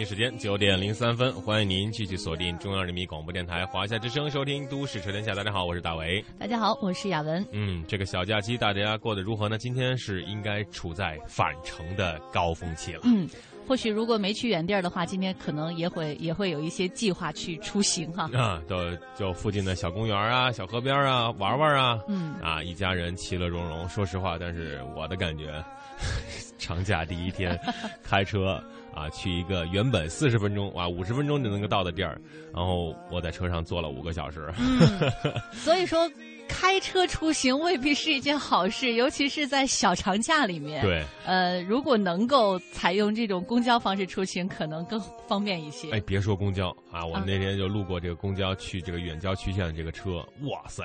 京时间九点零三分，欢迎您继续锁定中央人民广播电台华夏之声，收听《都市车天下》。大家好，我是大为。大家好，我是雅文。嗯，这个小假期大家过得如何呢？今天是应该处在返程的高峰期了。嗯，或许如果没去远地儿的话，今天可能也会也会有一些计划去出行哈。啊，到就附近的小公园啊、小河边啊玩玩啊。嗯。啊，一家人其乐融融。说实话，但是我的感觉，长假第一天开车。啊，去一个原本四十分钟啊五十分钟就能够到的地儿，然后我在车上坐了五个小时。嗯，所以说开车出行未必是一件好事，尤其是在小长假里面。对，呃，如果能够采用这种公交方式出行，可能更方便一些。哎，别说公交啊，我们那天就路过这个公交去这个远郊区县的这个车，哇塞！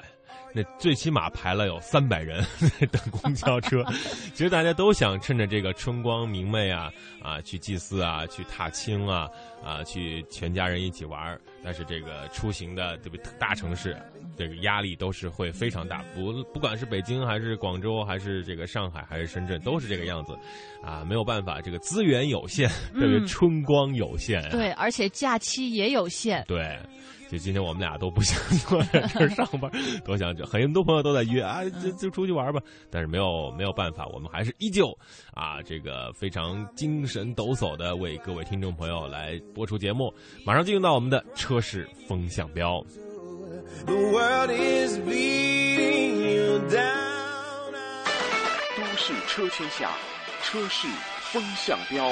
那最起码排了有三百人 等公交车，其实大家都想趁着这个春光明媚啊啊去祭祀啊去踏青啊啊去全家人一起玩但是这个出行的这个大城市，这个压力都是会非常大，不不管是北京还是广州还是这个上海还是深圳都是这个样子，啊没有办法，这个资源有限，特别春光有限，对，而且假期也有限，对。就今天我们俩都不想 坐在这儿上班，多想就很多朋友都在约啊，就就出去玩吧。但是没有没有办法，我们还是依旧啊，这个非常精神抖擞的为各位听众朋友来播出节目。马上进入到我们的车市风向标。都市车圈下，车市风向标。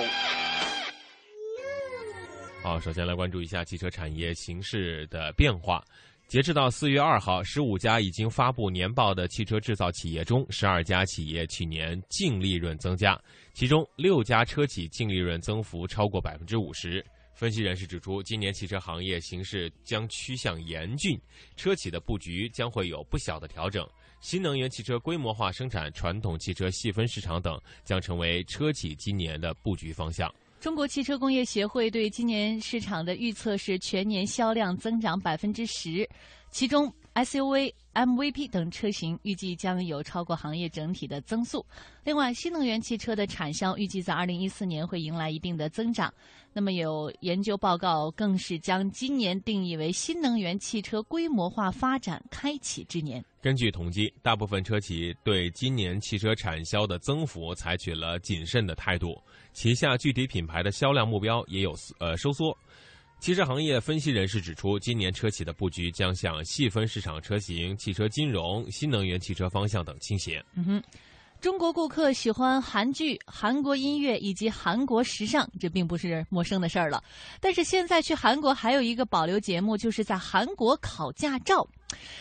好，首先来关注一下汽车产业形势的变化。截至到四月二号，十五家已经发布年报的汽车制造企业中，十二家企业去年净利润增加，其中六家车企净利润增幅超过百分之五十。分析人士指出，今年汽车行业形势将趋向严峻，车企的布局将会有不小的调整。新能源汽车规模化生产、传统汽车细分市场等将成为车企今年的布局方向。中国汽车工业协会对今年市场的预测是全年销量增长百分之十，其中 SUV、MVP 等车型预计将有超过行业整体的增速。另外，新能源汽车的产销预计在二零一四年会迎来一定的增长。那么，有研究报告更是将今年定义为新能源汽车规模化发展开启之年。根据统计，大部分车企对今年汽车产销的增幅采取了谨慎的态度。旗下具体品牌的销量目标也有呃收缩。汽车行业分析人士指出，今年车企的布局将向细分市场车型、汽车金融、新能源汽车方向等倾斜。嗯哼，中国顾客喜欢韩剧、韩国音乐以及韩国时尚，这并不是陌生的事儿了。但是现在去韩国还有一个保留节目，就是在韩国考驾照。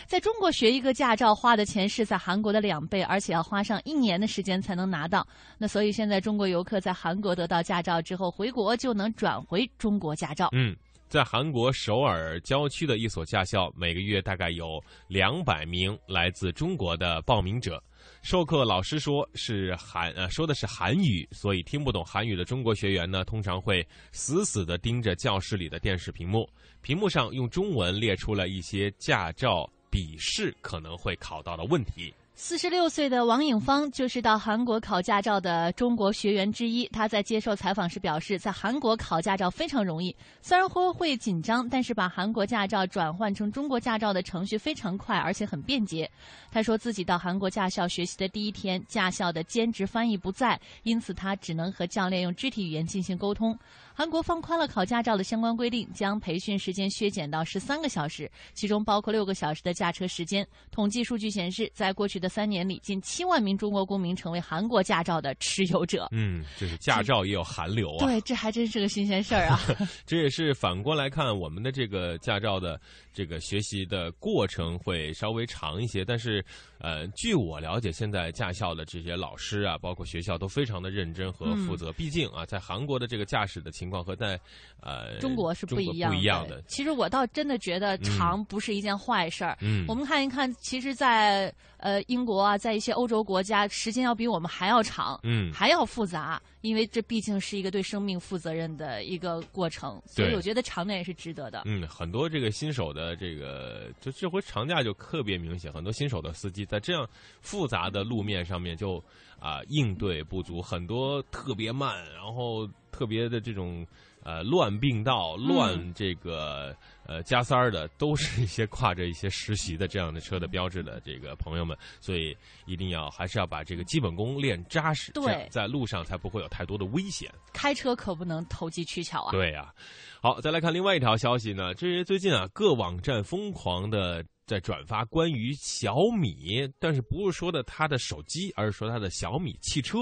在中国学一个驾照花的钱是在韩国的两倍，而且要花上一年的时间才能拿到。那所以现在中国游客在韩国得到驾照之后，回国就能转回中国驾照。嗯，在韩国首尔郊区的一所驾校，每个月大概有两百名来自中国的报名者。授课老师说是韩呃说的是韩语，所以听不懂韩语的中国学员呢，通常会死死的盯着教室里的电视屏幕，屏幕上用中文列出了一些驾照笔试可能会考到的问题。四十六岁的王颖芳就是到韩国考驾照的中国学员之一。他在接受采访时表示，在韩国考驾照非常容易，虽然会会紧张，但是把韩国驾照转换成中国驾照的程序非常快，而且很便捷。他说自己到韩国驾校学习的第一天，驾校的兼职翻译不在，因此他只能和教练用肢体语言进行沟通。韩国放宽了考驾照的相关规定，将培训时间削减到十三个小时，其中包括六个小时的驾车时间。统计数据显示，在过去的的三年里，近七万名中国公民成为韩国驾照的持有者。嗯，这是驾照也有韩流啊。对，这还真是个新鲜事儿啊。这也是反过来看，我们的这个驾照的这个学习的过程会稍微长一些，但是，呃，据我了解，现在驾校的这些老师啊，包括学校都非常的认真和负责。毕竟啊，在韩国的这个驾驶的情况和在呃中国是不一样不一样的。其实我倒真的觉得长不是一件坏事儿。嗯，我们看一看，其实，在呃英国啊，在一些欧洲国家，时间要比我们还要长，嗯，还要复杂，因为这毕竟是一个对生命负责任的一个过程。所以我觉得长点也是值得的。嗯，很多这个新手的这个，就这回长假就特别明显，很多新手的司机在这样复杂的路面上面就啊应对不足，很多特别慢，然后特别的这种呃乱并道、乱这个呃加塞儿的，都是一些挂着一些实习的这样的车的标志的这个朋友们，所以一定要还是要把这个基本功练扎实，对，在路上才不会有太多的危险。开车可不能投机取巧啊！对呀，好，再来看另外一条消息呢，这是最近啊各网站疯狂的。在转发关于小米，但是不是说的它的手机，而是说它的小米汽车，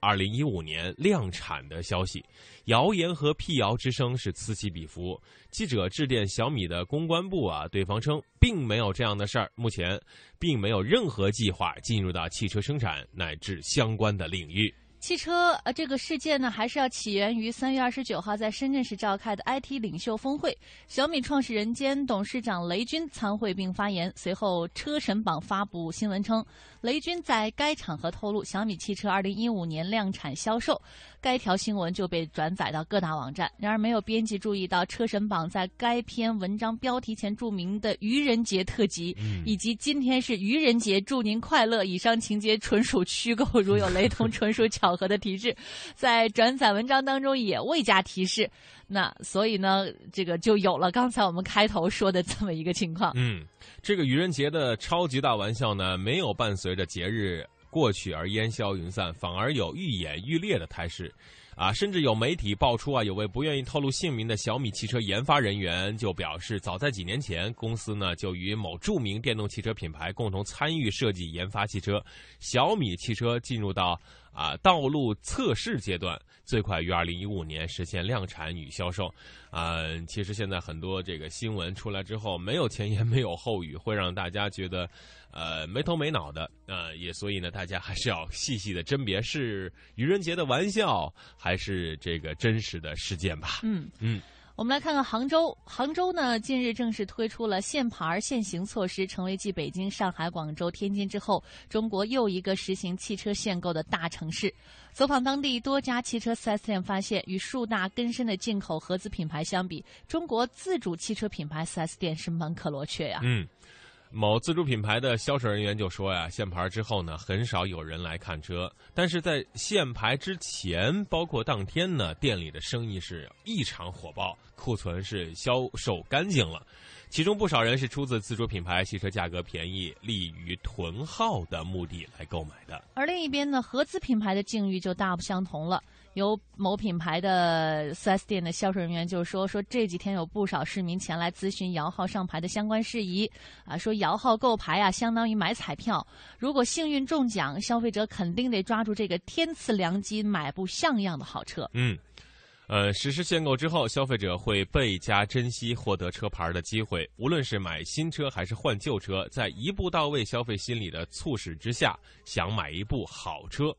二零一五年量产的消息。谣言和辟谣之声是此起彼伏。记者致电小米的公关部啊，对方称并没有这样的事儿，目前并没有任何计划进入到汽车生产乃至相关的领域。汽车呃，这个事件呢，还是要起源于三月二十九号在深圳市召开的 IT 领袖峰会。小米创始人兼董事长雷军参会并发言。随后，车神榜发布新闻称，雷军在该场合透露小米汽车二零一五年量产销售。该条新闻就被转载到各大网站。然而，没有编辑注意到车神榜在该篇文章标题前注明的“愚人节特辑”以及“今天是愚人节，祝您快乐”以上情节纯属虚构，如有雷同，纯属巧。合的提示，在转载文章当中也未加提示，那所以呢，这个就有了刚才我们开头说的这么一个情况。嗯，这个愚人节的超级大玩笑呢，没有伴随随着节日过去而烟消云散，反而有愈演愈烈的态势。啊，甚至有媒体爆出啊，有位不愿意透露姓名的小米汽车研发人员就表示，早在几年前，公司呢就与某著名电动汽车品牌共同参与设计研发汽车。小米汽车进入到啊道路测试阶段，最快于二零一五年实现量产与销售。啊，其实现在很多这个新闻出来之后，没有前言，没有后语，会让大家觉得。呃，没头没脑的，呃，也所以呢，大家还是要细细的甄别是愚人节的玩笑，还是这个真实的事件吧。嗯嗯，我们来看看杭州，杭州呢近日正式推出了限牌限行措施，成为继北京、上海、广州、天津之后，中国又一个实行汽车限购的大城市。走访当地多家汽车 4S 店，发现与数大根深的进口合资品牌相比，中国自主汽车品牌 4S 店是门可罗雀呀。嗯。某自主品牌的销售人员就说呀，限牌之后呢，很少有人来看车，但是在限牌之前，包括当天呢，店里的生意是异常火爆，库存是销售干净了，其中不少人是出自自主品牌汽车价格便宜、利于囤号的目的来购买的。而另一边呢，合资品牌的境遇就大不相同了。有某品牌的 4S 店的销售人员就说：“说这几天有不少市民前来咨询摇号上牌的相关事宜，啊，说摇号购牌啊，相当于买彩票，如果幸运中奖，消费者肯定得抓住这个天赐良机，买部像样的好车。”嗯，呃，实施限购之后，消费者会倍加珍惜获得车牌的机会，无论是买新车还是换旧车，在一步到位消费心理的促使之下，想买一部好车。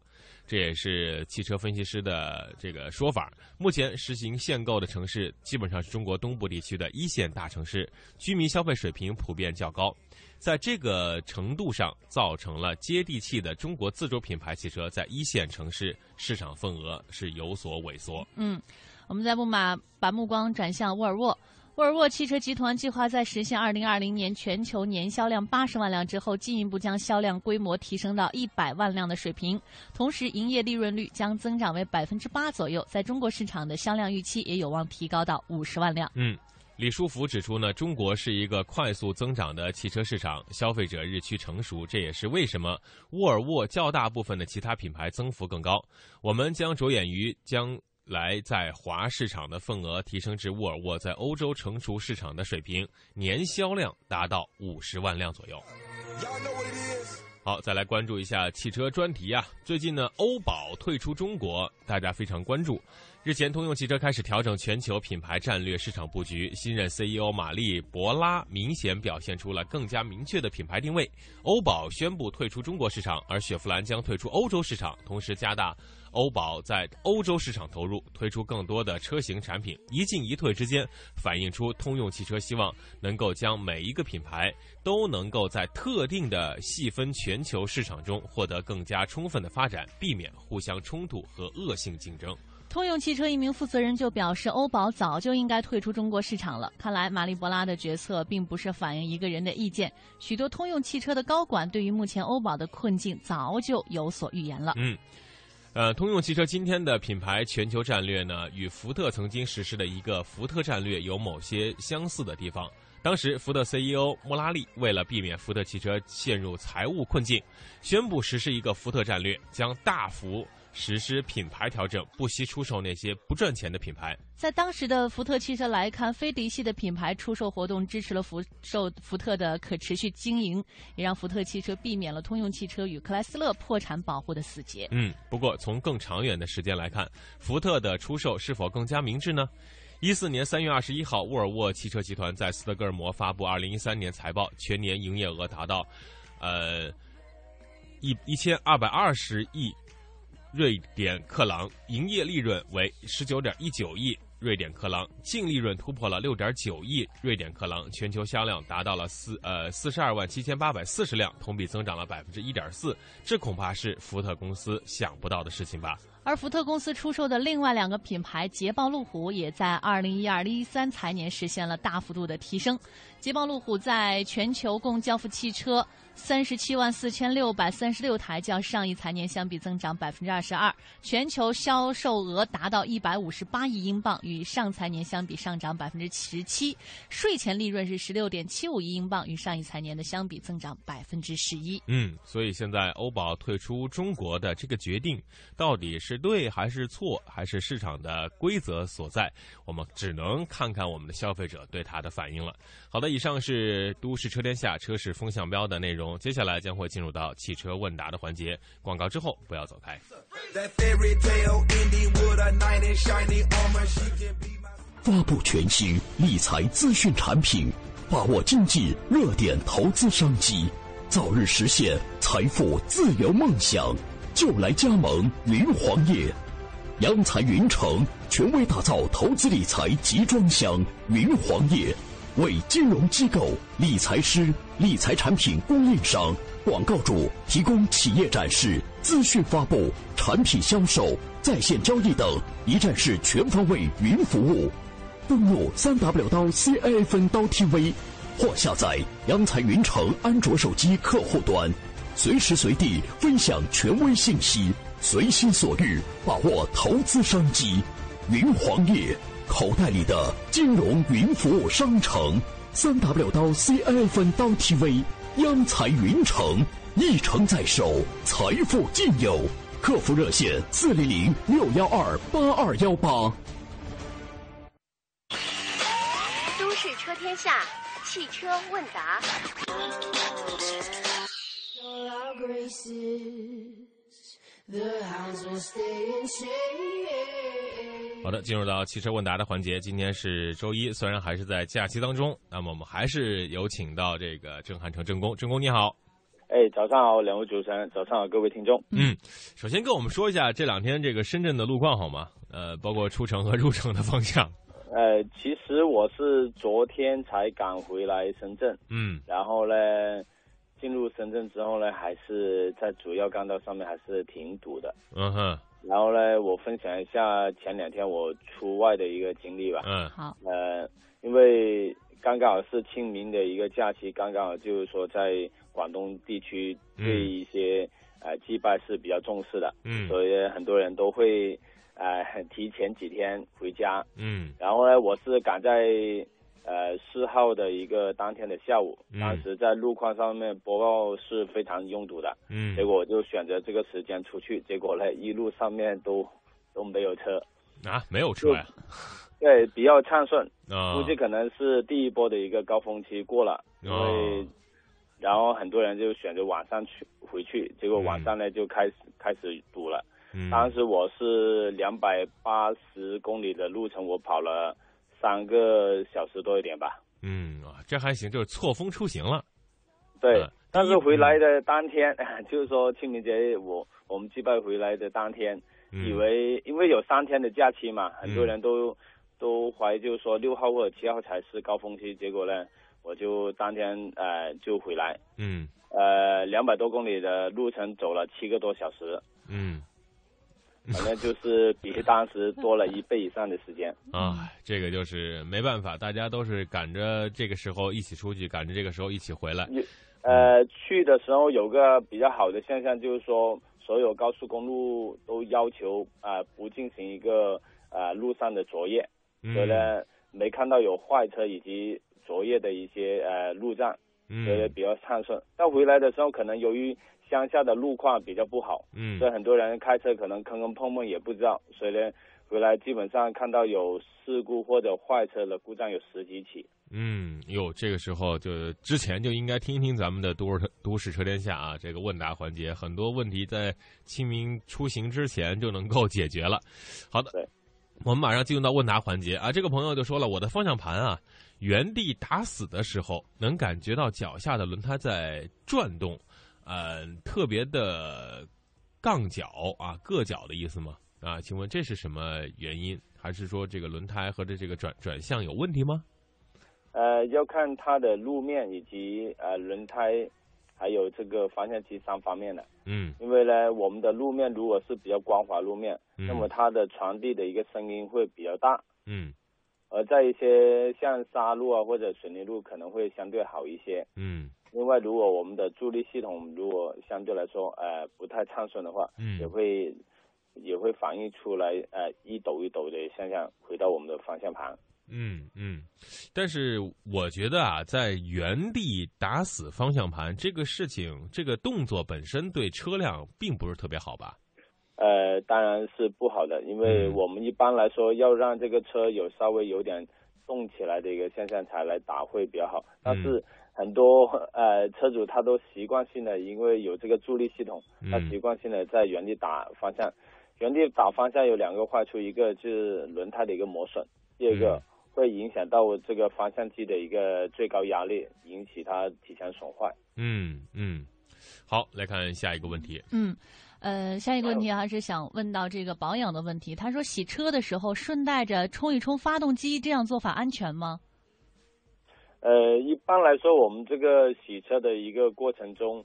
这也是汽车分析师的这个说法。目前实行限购的城市，基本上是中国东部地区的一线大城市，居民消费水平普遍较高，在这个程度上，造成了接地气的中国自主品牌汽车在一线城市市场份额是有所萎缩。嗯，我们再不把把目光转向沃尔沃。沃尔沃汽车集团计划在实现2020年全球年销量80万辆之后，进一步将销量规模提升到100万辆的水平，同时营业利润率将增长为百分之八左右，在中国市场的销量预期也有望提高到50万辆。嗯，李书福指出呢，中国是一个快速增长的汽车市场，消费者日趋成熟，这也是为什么沃尔沃较大部分的其他品牌增幅更高。我们将着眼于将。来在华市场的份额提升至沃尔沃在欧洲成熟市场的水平，年销量达到五十万辆左右。好，再来关注一下汽车专题啊。最近呢，欧宝退出中国，大家非常关注。日前，通用汽车开始调整全球品牌战略市场布局，新任 CEO 玛丽博拉明显表现出了更加明确的品牌定位。欧宝宣布退出中国市场，而雪佛兰将退出欧洲市场，同时加大欧宝在欧洲市场投入，推出更多的车型产品。一进一退之间，反映出通用汽车希望能够将每一个品牌都能够在特定的细分全球市场中获得更加充分的发展，避免互相冲突和恶性竞争。通用汽车一名负责人就表示，欧宝早就应该退出中国市场了。看来，马利博拉的决策并不是反映一个人的意见，许多通用汽车的高管对于目前欧宝的困境早就有所预言了。嗯，呃，通用汽车今天的品牌全球战略呢，与福特曾经实施的一个福特战略有某些相似的地方。当时，福特 CEO 莫拉利为了避免福特汽车陷入财务困境，宣布实施一个福特战略，将大幅。实施品牌调整，不惜出售那些不赚钱的品牌。在当时的福特汽车来看，非嫡系的品牌出售活动支持了福售福特的可持续经营，也让福特汽车避免了通用汽车与克莱斯勒破产保护的死结。嗯，不过从更长远的时间来看，福特的出售是否更加明智呢？一四年三月二十一号，沃尔沃汽车集团在斯德哥尔摩发布二零一三年财报，全年营业额达到，呃，一一千二百二十亿。瑞典克朗营业利润为十九点一九亿瑞典克朗，净利润突破了六点九亿瑞典克朗，全球销量达到了四呃四十二万七千八百四十辆，同比增长了百分之一点四，这恐怕是福特公司想不到的事情吧。而福特公司出售的另外两个品牌捷豹路虎，也在二零一二、一三财年实现了大幅度的提升。捷豹路虎在全球共交付汽车三十七万四千六百三十六台，较上一财年相比增长百分之二十二。全球销售额达到一百五十八亿英镑，与上财年相比上涨百分之十七。税前利润是十六点七五亿英镑，与上一财年的相比增长百分之十一。嗯，所以现在欧宝退出中国的这个决定，到底是？对还是错，还是市场的规则所在？我们只能看看我们的消费者对它的反应了。好的，以上是都市车天下车市风向标的内容，接下来将会进入到汽车问答的环节。广告之后不要走开。发布全新理财资讯产品，把握经济热点投资商机，早日实现财富自由梦想。就来加盟云黄业，央财云城权威打造投资理财集装箱云黄业，为金融机构、理财师、理财产品供应商、广告主提供企业展示、资讯发布、产品销售、在线交易等一站式全方位云服务。登录三 W 刀 C A F N 刀 T V，或下载央财云城安卓手机客户端。随时随地分享权威信息，随心所欲把握投资商机。云黄页，口袋里的金融云服务商城。三 W 刀 CI 分刀 TV，央财云城，一城在手，财富尽有。客服热线：四零零六幺二八二幺八。都市车天下，汽车问答。好的，进入到汽车问答的环节。今天是周一，虽然还是在假期当中，那么我们还是有请到这个郑汉成郑工。郑工你好，哎，早上好，两位主持人，早上好，各位听众。嗯，首先跟我们说一下这两天这个深圳的路况好吗？呃，包括出城和入城的方向。呃，其实我是昨天才赶回来深圳，嗯，然后呢。进入深圳之后呢，还是在主要干道上面还是挺堵的。嗯哼。然后呢，我分享一下前两天我出外的一个经历吧。嗯。好。呃，因为刚刚好是清明的一个假期，刚刚好就是说在广东地区对一些呃祭拜是比较重视的。嗯。所以很多人都会呃提前几天回家。嗯。然后呢，我是赶在。呃，四号的一个当天的下午，当时在路况上面播报是非常拥堵的，嗯，结果我就选择这个时间出去，结果呢，一路上面都都没有车，啊，没有车呀，对，比较畅顺，啊，估计可能是第一波的一个高峰期过了，因为然后很多人就选择晚上去回去，结果晚上呢就开始开始堵了。嗯，当时我是两百八十公里的路程，我跑了三个小时多一点吧。嗯啊，这还行，就是错峰出行了。对，嗯但是回来的当天，就是说清明节我我们祭拜回来的当天，嗯、以为因为有三天的假期嘛，很多人都、都怀疑就是说六号或者七号才是高峰期，结果呢，我就当天呃就回来，嗯。呃两百多公里的路程走了七个多小时，嗯反正就是比当时多了一倍以上的时间。啊，这个就是没办法，大家都是赶着这个时候一起出去，赶着这个时候一起回来。呃，去的时候有个比较好的现象，就是说所有高速公路都要求啊、呃、不进行一个呃路上的作业，嗯所以呢没看到有坏车以及作业的一些呃路障，嗯所以比较畅顺。但回来的时候，可能由于乡下的路况比较不好，嗯所以很多人开车可能坑坑碰碰也不知道，所以呢回来基本上看到有事故或者坏车的故障有十几起。嗯，哟，这个时候就之前就应该听听咱们的都市都市车天下啊，这个问答环节，很多问题在清明出行之前就能够解决了。好的，我们马上进入到问答环节啊。这个朋友就说了，我的方向盘啊，原地打死的时候，能感觉到脚下的轮胎在转动，呃，特别的杠脚啊，硌脚的意思吗？啊，请问这是什么原因？还是说这个轮胎和这这个转转向有问题吗？呃，要看它的路面以及呃轮胎，还有这个方向机三方面的。嗯因为呢，我们的路面如果是比较光滑路面，嗯那么它的传递的一个声音会比较大，嗯而在一些像沙路啊或者水泥路可能会相对好一些。嗯另外，如果我们的助力系统如果相对来说呃不太畅顺的话，嗯也会也会反映出来呃一抖一抖的现象回到我们的方向盘。嗯嗯，但是我觉得啊，在原地打死方向盘这个事情，这个动作本身对车辆并不是特别好吧？呃，当然是不好的，因为嗯我们一般来说要让这个车有稍微有点动起来的一个现象才来打会比较好。但是很多呃车主他都习惯性的，因为有这个助力系统，他嗯习惯性的在原地打方向。原地打方向有两个坏处，一个就是轮胎的一个磨损，第二个嗯会影响到这个方向机的一个最高压力，引起它提前损坏。嗯嗯，好，来看下一个问题。嗯，呃，下一个问题还是想问到这个保养的问题。他说洗车的时候顺带着冲一冲发动机，这样做法安全吗？呃，一般来说，我们这个洗车的一个过程中，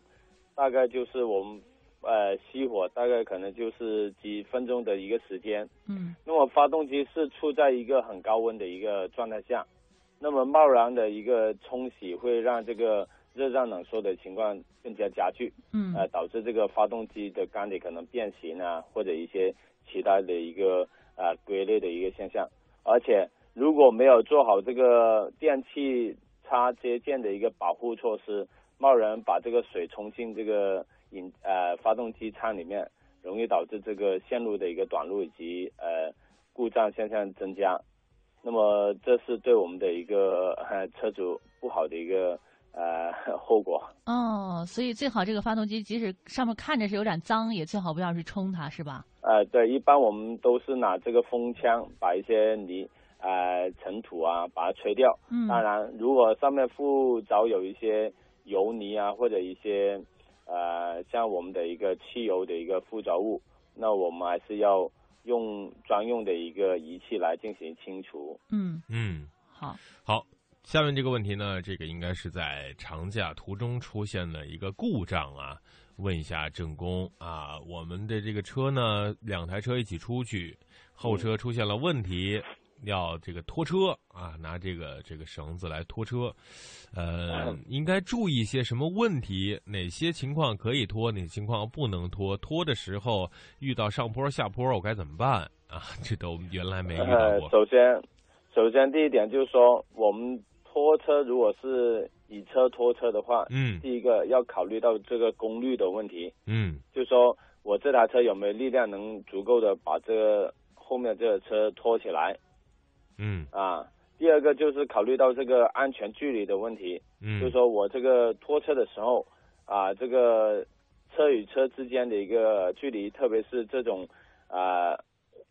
大概就是我们呃熄火，大概可能就是几分钟的一个时间。嗯那么发动机是处在一个很高温的一个状态下，那么贸然的一个冲洗会让这个热胀冷缩的情况更加加剧，嗯呃，导致这个发动机的缸体可能变形啊，或者一些其他的一个呃龟裂的一个现象。而且如果没有做好这个电气插接件的一个保护措施，贸然把这个水冲进这个引呃发动机舱里面，容易导致这个线路的一个短路以及呃故障现象增加。那么这是对我们的一个呃车主不好的一个呃后果。哦，所以最好这个发动机即使上面看着是有点脏，也最好不要去冲它，是吧？呃，对，一般我们都是拿这个风枪把一些泥、呃尘土啊把它吹掉。嗯当然，如果上面附着有一些油泥啊，或者一些呃像我们的一个汽油的一个附着物，那我们还是要用专用的一个仪器来进行清除。嗯，嗯，好，好，下面这个问题呢，这个应该是在长假途中出现的一个故障啊。问一下郑工啊，我们的这个车呢，两台车一起出去，后车出现了问题，要这个拖车啊，拿这个这个绳子来拖车，呃，应该注意一些什么问题？哪些情况可以拖，哪些情况不能拖？拖的时候遇到上坡下坡，我该怎么办啊？这都原来没遇到呃，过。首先，首先第一点就是说，我们拖车如果是以车拖车的话，嗯第一个要考虑到这个功率的问题，嗯就是说我这台车有没有力量能足够的把这个后面这个车拖起来嗯啊？第二个就是考虑到这个安全距离的问题，嗯，就是说我这个拖车的时候啊，这个车与车之间的一个距离，特别是这种啊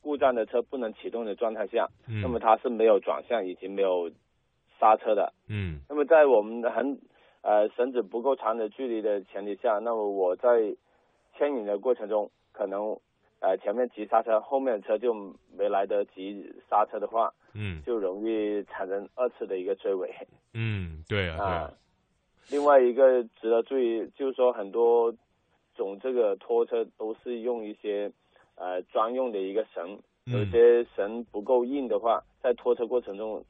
故障的车不能启动的状态下，嗯那么它是没有转向以及没有刹车的。嗯那么在我们的很呃绳子不够长的距离的前提下，那么我在牵引的过程中，可能呃前面急刹车，后面的车就没来得及刹车的话，嗯就容易产生二次的一个追尾嗯，对啊，对啊啊。。另外一个值得注意，就是说很多种这个拖车都是用一些呃专用的一个绳，有嗯些绳不够硬的话，在拖车过程中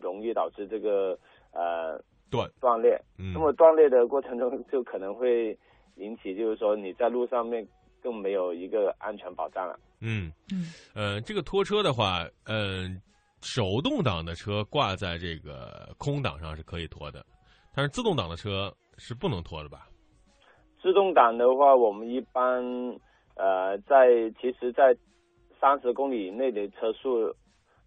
容易导致这个呃断，断裂。嗯那么断裂的过程中，就可能会引起，就是说你在路上面更没有一个安全保障了。嗯嗯呃，这个拖车的话，嗯、手动挡的车挂在这个空挡上是可以拖的，但是自动挡的车是不能拖的吧？自动挡的话，我们一般呃在其实，在三十公里以内的车速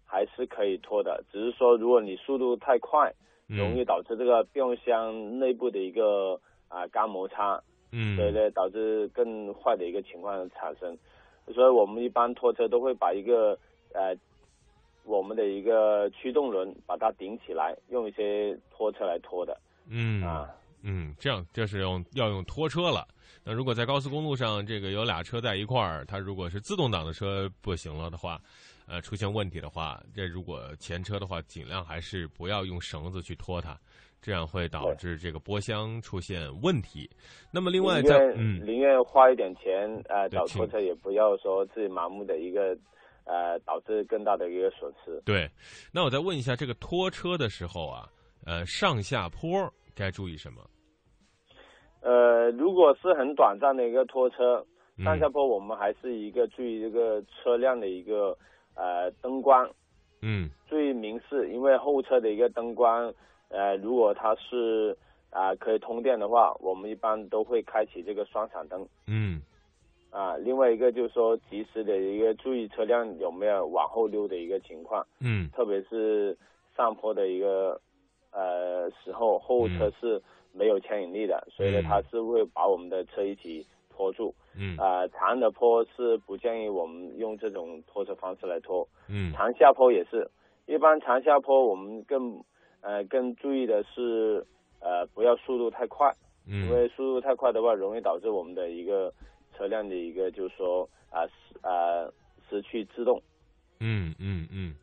还是可以拖的，只是说如果你速度太快，嗯容易导致这个变速箱内部的一个啊、干摩擦，嗯，所以呢导致更坏的一个情况产生。所以我们一般拖车都会把一个呃我们的一个驱动轮把它顶起来，用一些拖车来拖的嗯啊。嗯，这样这是用要用拖车了。那如果在高速公路上，这个有俩车在一块儿，它如果是自动挡的车不行了的话，呃，出现问题的话，这如果前车的话，尽量还是不要用绳子去拖它，这样会导致这个波箱出现问题。那么另外宁在嗯宁愿花一点钱呃找拖车，也不要说自己盲目的一个呃导致更大的一个损失。对，那我再问一下，这个拖车的时候啊，呃，上下坡该注意什么？呃，如果是很短暂的一个拖车，嗯上下坡我们还是一个注意这个车辆的一个呃灯光，嗯注意明示，因为后车的一个灯光，呃，如果它是啊、可以通电的话，我们一般都会开启这个双闪灯嗯啊。另外一个就是说，及时的一个注意车辆有没有往后溜的一个情况，嗯特别是上坡的一个呃时候，后车嗯是没有牵引力的，所以呢，嗯它是会把我们的车一起拖住。嗯啊、长的坡是不建议我们用这种拖车方式来拖。嗯长下坡也是，一般长下坡我们更呃更注意的是呃不要速度太快，嗯因嗯为速度太快的话，容易导致我们的一个车辆的一个就是说啊失啊失去制动。嗯嗯嗯，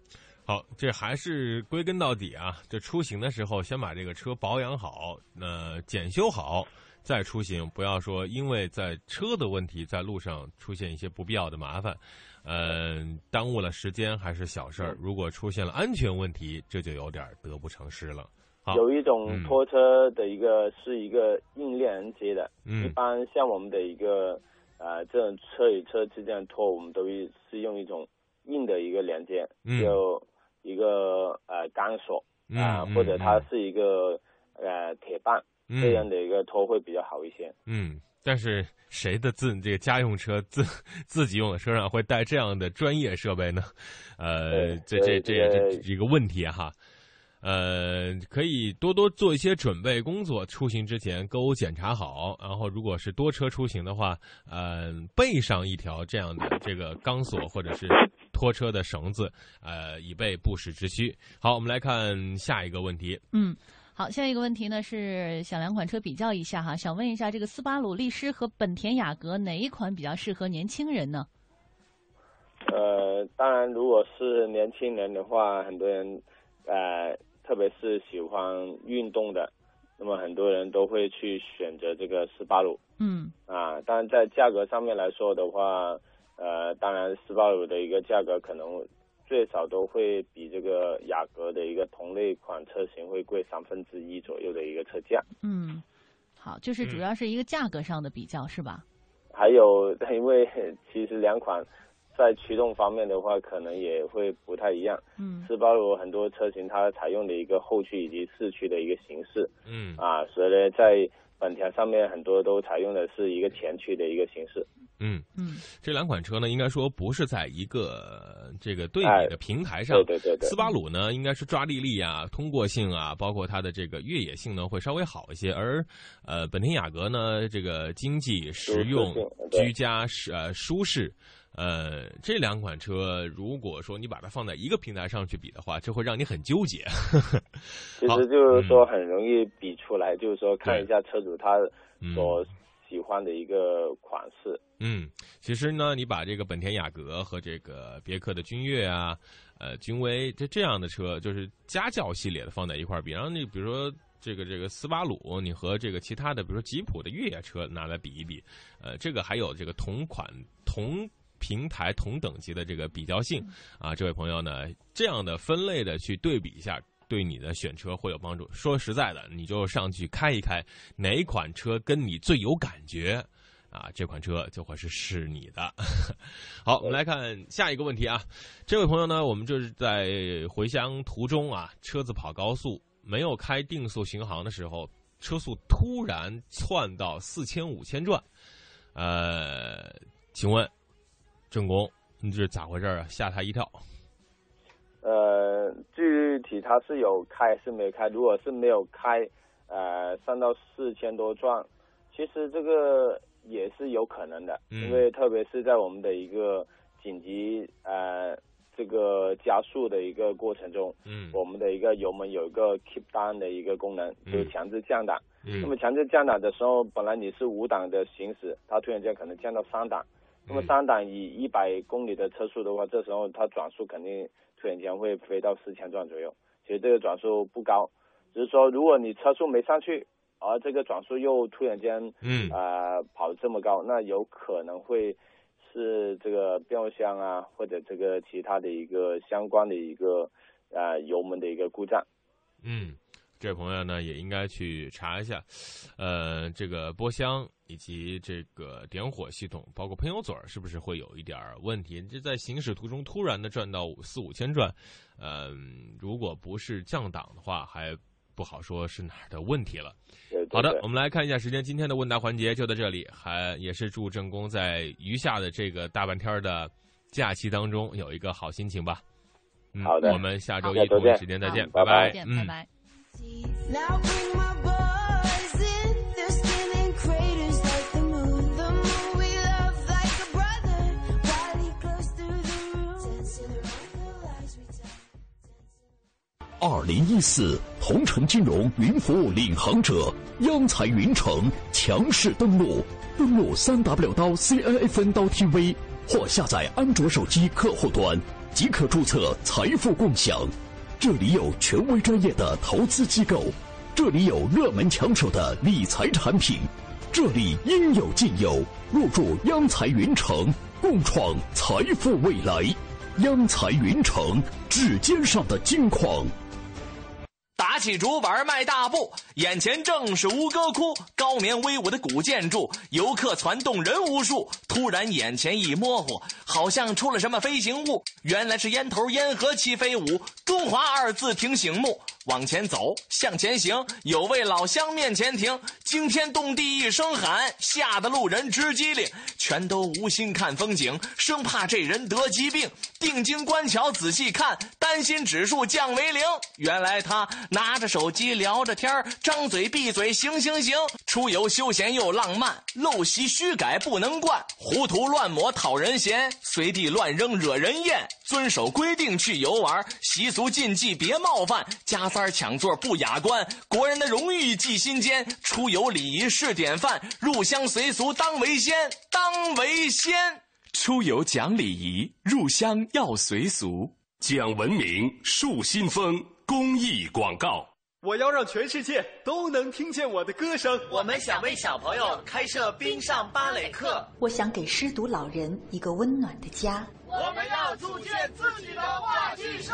好，这还是归根到底啊，这出行的时候先把这个车保养好，呃、检修好。再出行，不要说因为在车的问题，在路上出现一些不必要的麻烦，嗯、耽误了时间还是小事儿。如果出现了安全问题，这就有点得不偿失了。好，有一种嗯拖车的一个是一个硬链接的，一嗯般像我们的一个呃这种车与车之间的拖，我们都是是用一种硬的一个连接，嗯就一个呃钢索嗯啊、嗯或者它嗯是一个呃铁棒，这样嗯的一个拖会比较好一些。嗯，但是谁的自这个家用车自自己用的车上会带这样的专业设备呢？呃，这这这也是一个问题哈。呃，可以多多做一些准备工作，出行之前购物检查好。然后，如果是多车出行的话，呃，备上一条这样的这个钢索或者是拖车的绳子，呃，以备不时之需。好，我们来看下一个问题。嗯。好，下一个问题呢是想两款车比较一下哈，想问一下这个斯巴鲁力狮和本田雅阁哪一款比较适合年轻人呢？呃，当然，如果是年轻人的话，很多人呃，特别是喜欢运动的，那么很多人都会去选择这个斯巴鲁。嗯啊，当然在价格上面来说的话，呃，当然斯巴鲁的一个价格可能最少都会比这个雅阁的一个同类款车型会贵三分之一左右的一个车价。嗯，好，就是主嗯要是一个价格上的比较是吧？还有，因为其实两款在驱动方面的话，可能也会不太一样。嗯斯巴鲁很多车型它采用的一个后驱以及四驱的一个形式嗯啊，所以呢，在本田上面很多都采用的是一个前驱的一个形式。嗯嗯，这两款车呢，应该说不是在一个这个对哎比的平台上。对对对对斯巴鲁呢，应该是抓地力啊、通过性啊，包括它的这个越野性能会稍微好一些。而呃，本田雅阁呢，这个经济、实用居家、是呃舒适。呃，这两款车，如果说你把它放在一个平台上去比的话，这会让你很纠结。其实就是说很容易比出来，就是说看一下车主他嗯所喜欢的一个款式。嗯，其实呢，你把这个本田雅阁和这个别克的君越啊、呃君威这这样的车，就是家轿系列的放在一块儿比，然后你比如说这个这个斯巴鲁，你和这个其他的，比如说吉普的越野车拿来比一比，呃，这个还有这个同款同。平台同等级的这个比较性啊，这位朋友呢，这样的分类的去对比一下，对你的选车会有帮助。说实在的，你就上去开一开，哪款车跟你最有感觉，啊，这款车就会是是你的。好，我们来看下一个问题啊。这位朋友呢，我们就是在回乡途中啊，车子跑高速，没有开定速巡航的时候，车速突然窜到四千五千转。呃，请问郑工，你这是咋回事啊？吓他一跳。呃，具体他是有开是没有开？如果是没有开，呃，上到四千多转，其实这个也是有可能的，嗯因为特别是在我们的一个紧急呃这个加速的一个过程中，嗯我们的一个油门有一个 keep down 的一个功能，嗯就是强制降档。那么嗯强制降档的时候，本来你是五档的行驶，它突然间可能降到三档。那么嗯三档以一百公里的车速的话，这时候它转速肯定突然间会飞到四千转左右。其实这个转速不高，只是说如果你车速没上去，而这个转速又突然间嗯呃跑这么高，那有可能会是这个变速箱啊，或者这个其他的一个相关的一个呃油门的一个故障。嗯，这位朋友呢也应该去查一下，呃，这个波箱以及这个点火系统，包括喷油嘴儿，是不是会有一点儿问题？这在行驶途中突然的转到五四五千转，呃，如果不是降档的话，还不好说是哪儿的问题了。好的，我们来看一下时间，今天的问答环节就到这里，还也是祝正工在余下的这个大半天儿的假期当中有一个好心情吧。嗯，好的我们下周一同一时间再见，好拜拜拜，嗯拜。拜。Now bring my boys in. They're spinning craters like the moon. The moon we love like a brother. While he glows through the room. Dancing around the lights we tell. 二零一四同城金融云服务领航者央财云城强势登陆，登录三 w 到 cnfn 到 tv 或下载安卓手机客户端，即可注册财富共享。这里有权威专业的投资机构，这里有热门抢手的理财产品，这里应有尽有。入驻央财云城，共创财富未来。央财云城，指尖上的金矿。打起竹板迈大步，眼前正是吴哥窟，高棉威武的古建筑，游客攒动人无数。突然眼前一模糊，好像出了什么飞行物，原来是烟头烟盒齐飞舞，中华二字挺醒目。往前走，向前行，有位老乡面前停，惊天动地一声喊，吓得路人直机灵，全都无心看风景，生怕这人得疾病。定睛观瞧，仔细看，担心指数降为零。原来他拿着手机聊着天张嘴闭嘴行行行。出游休闲又浪漫，陋习虚改不能惯，胡涂乱抹讨人嫌，随地乱扔惹人厌。遵守规定去游玩，习俗禁忌别冒犯，加塞儿抢座不雅观。国人的荣誉记心间，出游礼仪是典范，入乡随俗当为先，当为先。出游讲礼仪，入乡要随俗。讲文明树新风公益广告。我要让全世界都能听见我的歌声。我们想为小朋友开设冰上芭蕾课。我想给失独老人一个温暖的家。我们要组建自己的话剧社。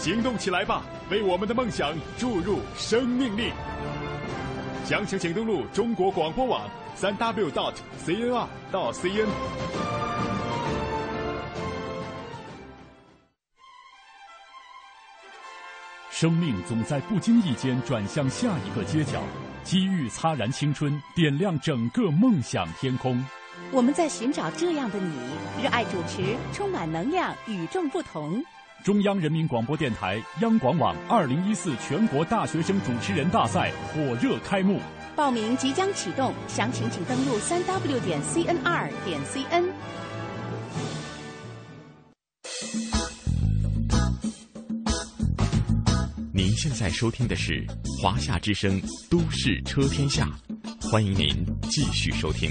行动起来吧，为我们的梦想注入生命力！详情请登录中国广播网三 w dot cnr 到 cn。生命总在不经意间转向下一个街角，机遇擦燃青春，点亮整个梦想天空。我们在寻找这样的你，热爱主持，充满能量，与众不同。中央人民广播电台央广网二零一四全国大学生主持人大赛火热开幕，报名即将启动，详情请登录三 w 点 cnr 点 cn。您现在收听的是华夏之声《都市车天下》，欢迎您继续收听。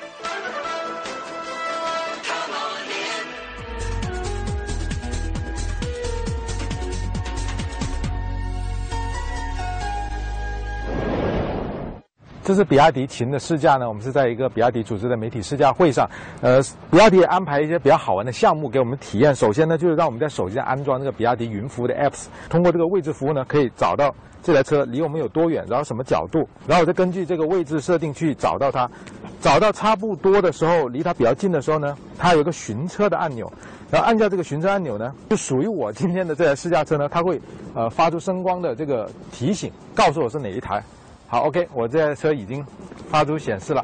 这是比亚迪秦的试驾呢，我们是在一个比亚迪组织的媒体试驾会上，呃，比亚迪也安排一些比较好玩的项目给我们体验。首先呢，就是让我们在手机上安装这个比亚迪云服务的 apps，通过这个位置服务呢，可以找到这台车离我们有多远，然后什么角度，然后再根据这个位置设定去找到它。找到差不多的时候，离它比较近的时候呢，它有个寻车的按钮，然后按下这个寻车按钮呢，就属于我今天的这台试驾车呢，它会呃发出声光的这个提醒，告诉我是哪一台。好，OK，我这台车已经发出显示了，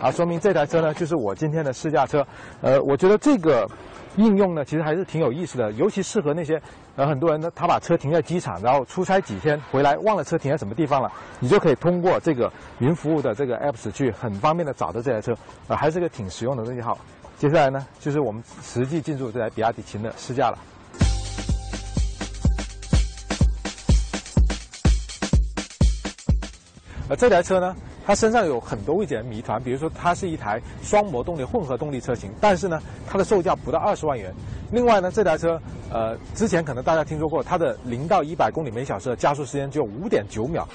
啊，说明这台车呢就是我今天的试驾车。呃，我觉得这个应用呢其实还是挺有意思的，尤其适合那些呃很多人呢他把车停在机场，然后出差几天回来忘了车停在什么地方了，你就可以通过这个云服务的这个 apps 去很方便的找到这台车，呃，还是个挺实用的东西。好，接下来呢就是我们实际进入这台比亚迪秦的试驾了。而，这台车呢，它身上有很多未解的谜团，比如说它是一台双模动力混合动力车型，但是呢，它的售价不到二十万元。另外呢，这台车呃，之前可能大家听说过，它的零到一百公里每小时的加速时间只有五点九秒。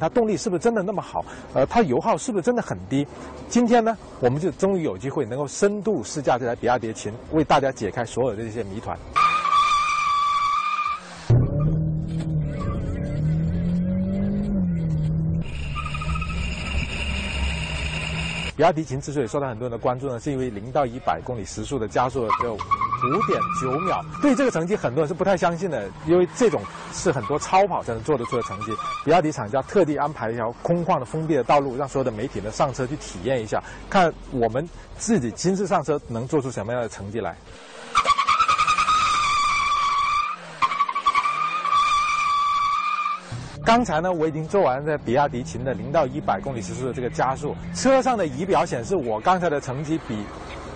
它动力是不是真的那么好？呃，它油耗是不是真的很低？今天呢，我们就终于有机会能够深度试驾这台比亚迪秦，为大家解开所有的这些谜团。比亚迪秦之所以受到很多人的关注呢，是因为零到一百公里时速的加速只有五点九秒。对这个成绩，很多人是不太相信的，因为这种是很多超跑才能做得出的成绩。比亚迪厂家特地安排一条空旷的封闭的道路，让所有的媒体呢上车去体验一下，看我们自己亲自上车能做出什么样的成绩来。刚才呢，我已经做完这比亚迪秦的零到一百公里时速的这个加速，车上的仪表显示我刚才的成绩比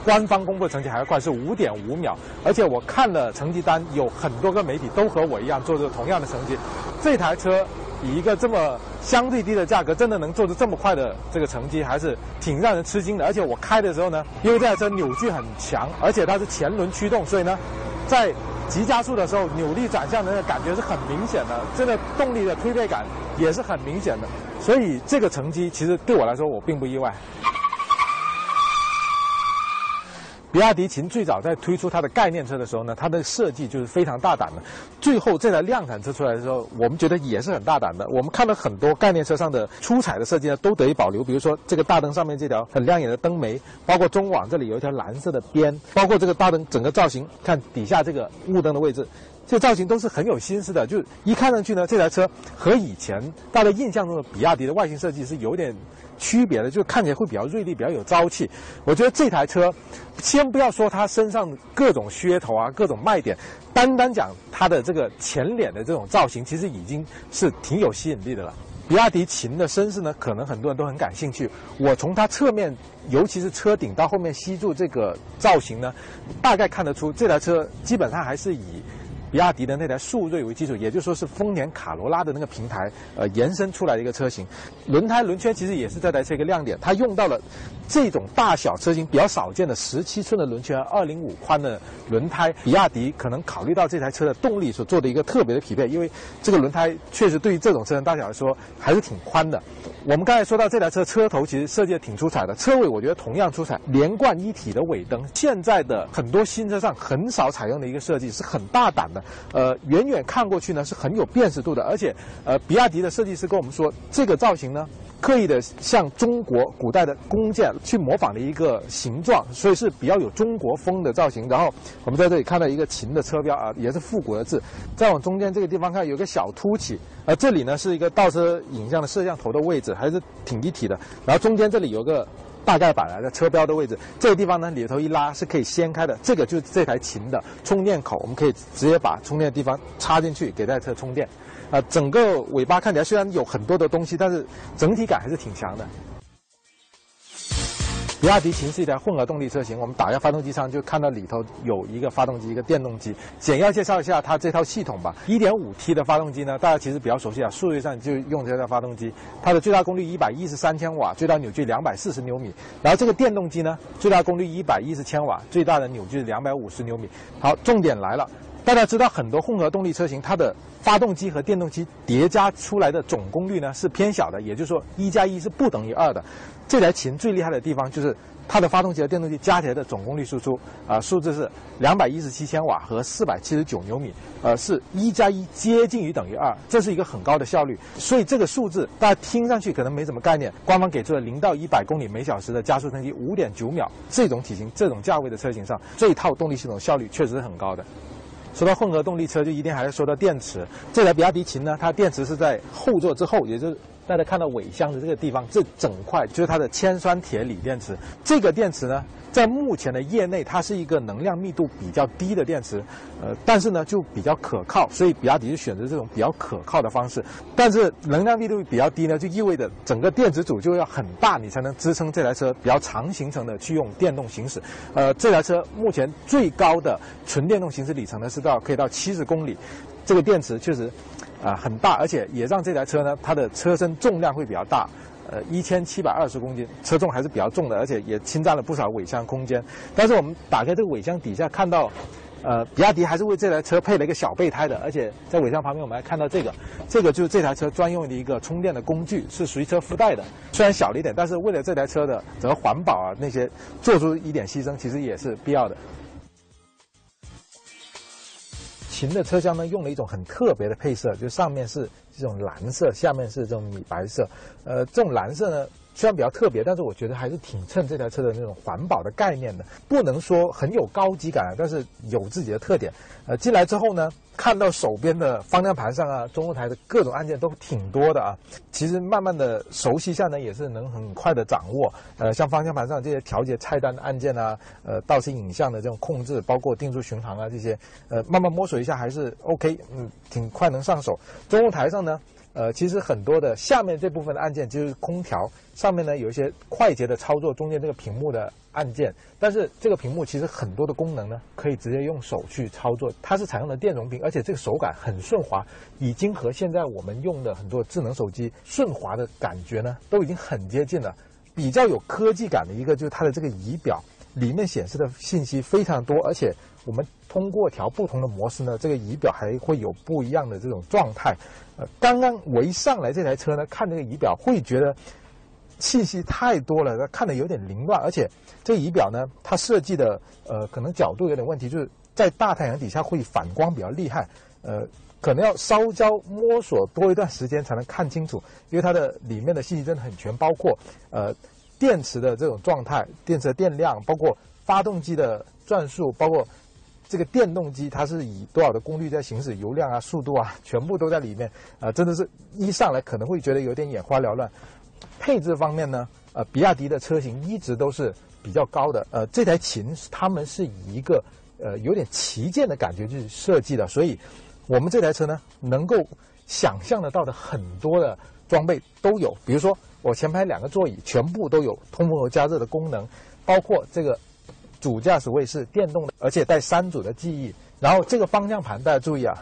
官方公布的成绩还要快，是五点五秒。而且我看了成绩单，有很多个媒体都和我一样做出同样的成绩。这台车以一个这么相对低的价格，真的能做出这么快的这个成绩，还是挺让人吃惊的。而且我开的时候呢，因为这台车扭矩很强，而且它是前轮驱动，所以呢，在急加速的时候，扭力转向的那个感觉是很明显的，这个动力的推背感也是很明显的，所以这个成绩其实对我来说我并不意外。比亚迪秦最早在推出它的概念车的时候呢，它的设计就是非常大胆的。最后这台量产车出来的时候，我们觉得也是很大胆的。我们看到很多概念车上的出彩的设计呢，都得以保留。比如说这个大灯上面这条很亮眼的灯眉，包括中网这里有一条蓝色的边，包括这个大灯整个造型，看底下这个雾灯的位置，这造型都是很有心思的。就一看上去呢，这台车和以前大家印象中的比亚迪的外形设计是有点区别的，就看起来会比较锐利，比较有朝气。我觉得这台车，先不要说它身上各种噱头啊，各种卖点，单单讲它的这个前脸的这种造型，其实已经是挺有吸引力的了。比亚迪秦的身世呢，可能很多人都很感兴趣。我从它侧面，尤其是车顶到后面吸住这个造型呢，大概看得出这台车基本上还是以比亚迪的那台速锐为基础，也就是说是丰田卡罗拉的那个平台呃延伸出来的一个车型。轮胎轮圈其实也是这台车一个亮点，它用到了这种大小车型比较少见的十七寸的轮圈，二零五宽的轮胎。比亚迪可能考虑到这台车的动力所做的一个特别的匹配，因为这个轮胎确实对于这种车身大小来说还是挺宽的。我们刚才说到这台车车头其实设计的挺出彩的，车尾我觉得同样出彩，连贯一体的尾灯，现在的很多新车上很少采用的一个设计，是很大胆的。呃，远远看过去呢是很有辨识度的，而且呃，比亚迪的设计师跟我们说，这个造型呢。刻意的向中国古代的弓箭去模仿的一个形状，所以是比较有中国风的造型。然后我们在这里看到一个秦的车标啊，也是复古的字。再往中间这个地方看，有个小凸起，而，这里呢是一个倒车影像的摄像头的位置，还是挺一体的。然后中间这里有个大概摆来的车标的位置，这个地方呢里头一拉是可以掀开的，这个就是这台琴的充电口，我们可以直接把充电的地方插进去给这台车充电。啊，整个尾巴看起来虽然有很多的东西，但是整体感还是挺强的。比亚迪秦是一台混合动力车型，我们打开发动机舱就看到里头有一个发动机，一个电动机。简要介绍一下它这套系统吧。1.5T 的发动机呢，大家其实比较熟悉啊，数据上就用这套发动机。它的最大功率113千瓦，最大扭矩240牛米。然后这个电动机呢，最大功率110千瓦，最大的扭矩250牛米。好，重点来了。大家知道很多混合动力车型，它的发动机和电动机叠加出来的总功率呢是偏小的，也就是说一加一是不等于二的。这台秦最厉害的地方就是它的发动机和电动机加起来的总功率输出啊、数字是两百一十七千瓦和四百七十九牛米，呃，是一加一接近于等于二，这是一个很高的效率。所以这个数字大家听上去可能没什么概念，官方给出了零到一百公里每小时的加速成绩五点九秒，这种体型、这种价位的车型上，这一套动力系统效率确实是很高的。说到混合动力车，就一定还是说到电池。这台比亚迪秦呢，它电池是在后座之后，也就是大家看到尾箱的这个地方，这整块就是它的铅酸铁锂电池。这个电池呢，在目前的业内，它是一个能量密度比较低的电池，呃，但是呢就比较可靠，所以比亚迪就选择这种比较可靠的方式。但是能量密度比较低呢，就意味着整个电池组就要很大，你才能支撑这台车比较长行程的去用电动行驶。呃，这台车目前最高的纯电动行驶里程呢是到可以到七十公里，这个电池确实啊、很大，而且也让这台车呢它的车身重量会比较大。呃，一千七百二十公斤，车重还是比较重的，而且也侵占了不少尾箱空间。但是我们打开这个尾箱底下看到，呃，比亚迪还是为这台车配了一个小备胎的，而且在尾箱旁边我们还看到这个，这个就是这台车专用的一个充电的工具，是随车附带的。虽然小了一点，但是为了这台车的整个环保啊那些做出一点牺牲，其实也是必要的。秦的车厢呢，用了一种很特别的配色，就上面是这种蓝色，下面是这种米白色。呃，这种蓝色呢，虽然比较特别，但是我觉得还是挺衬这台车的那种环保的概念的。不能说很有高级感，但是有自己的特点。呃，进来之后呢，看到手边的方向盘上啊、中控台的各种按键都挺多的啊。其实慢慢的熟悉下呢，也是能很快的掌握。呃，像方向盘上这些调节菜单的按键啊，呃，倒车影像的这种控制，包括定速巡航啊这些，呃，慢慢摸索一下还是 OK，嗯，挺快能上手。中控台上呢。呃，其实很多的下面这部分的按键就是空调，上面呢有一些快捷的操作，中间这个屏幕的按键。但是这个屏幕其实很多的功能呢，可以直接用手去操作。它是采用的电容屏，而且这个手感很顺滑，已经和现在我们用的很多智能手机顺滑的感觉呢，都已经很接近了。比较有科技感的一个就是它的这个仪表，里面显示的信息非常多，而且我们通过调不同的模式呢，这个仪表还会有不一样的这种状态。呃，刚刚我一上来这台车呢，看这个仪表会觉得信息太多了，看的有点凌乱，而且这仪表呢，它设计的呃可能角度有点问题，就是在大太阳底下会反光比较厉害，呃，可能要稍稍摸索多一段时间才能看清楚，因为它的里面的信息真的很全，包括呃电池的这种状态、电池的电量，包括发动机的转速，包括。这个电动机它是以多少的功率在行驶，油量啊、速度啊，全部都在里面啊、真的是一上来可能会觉得有点眼花缭乱。配置方面呢，呃，比亚迪的车型一直都是比较高的。呃，这台秦他们是以一个呃有点旗舰的感觉去设计的，所以我们这台车呢，能够想象得到的很多的装备都有。比如说，我前排两个座椅全部都有通风和加热的功能，包括这个主驾驶位是电动的，而且带三组的记忆。然后这个方向盘大家注意啊，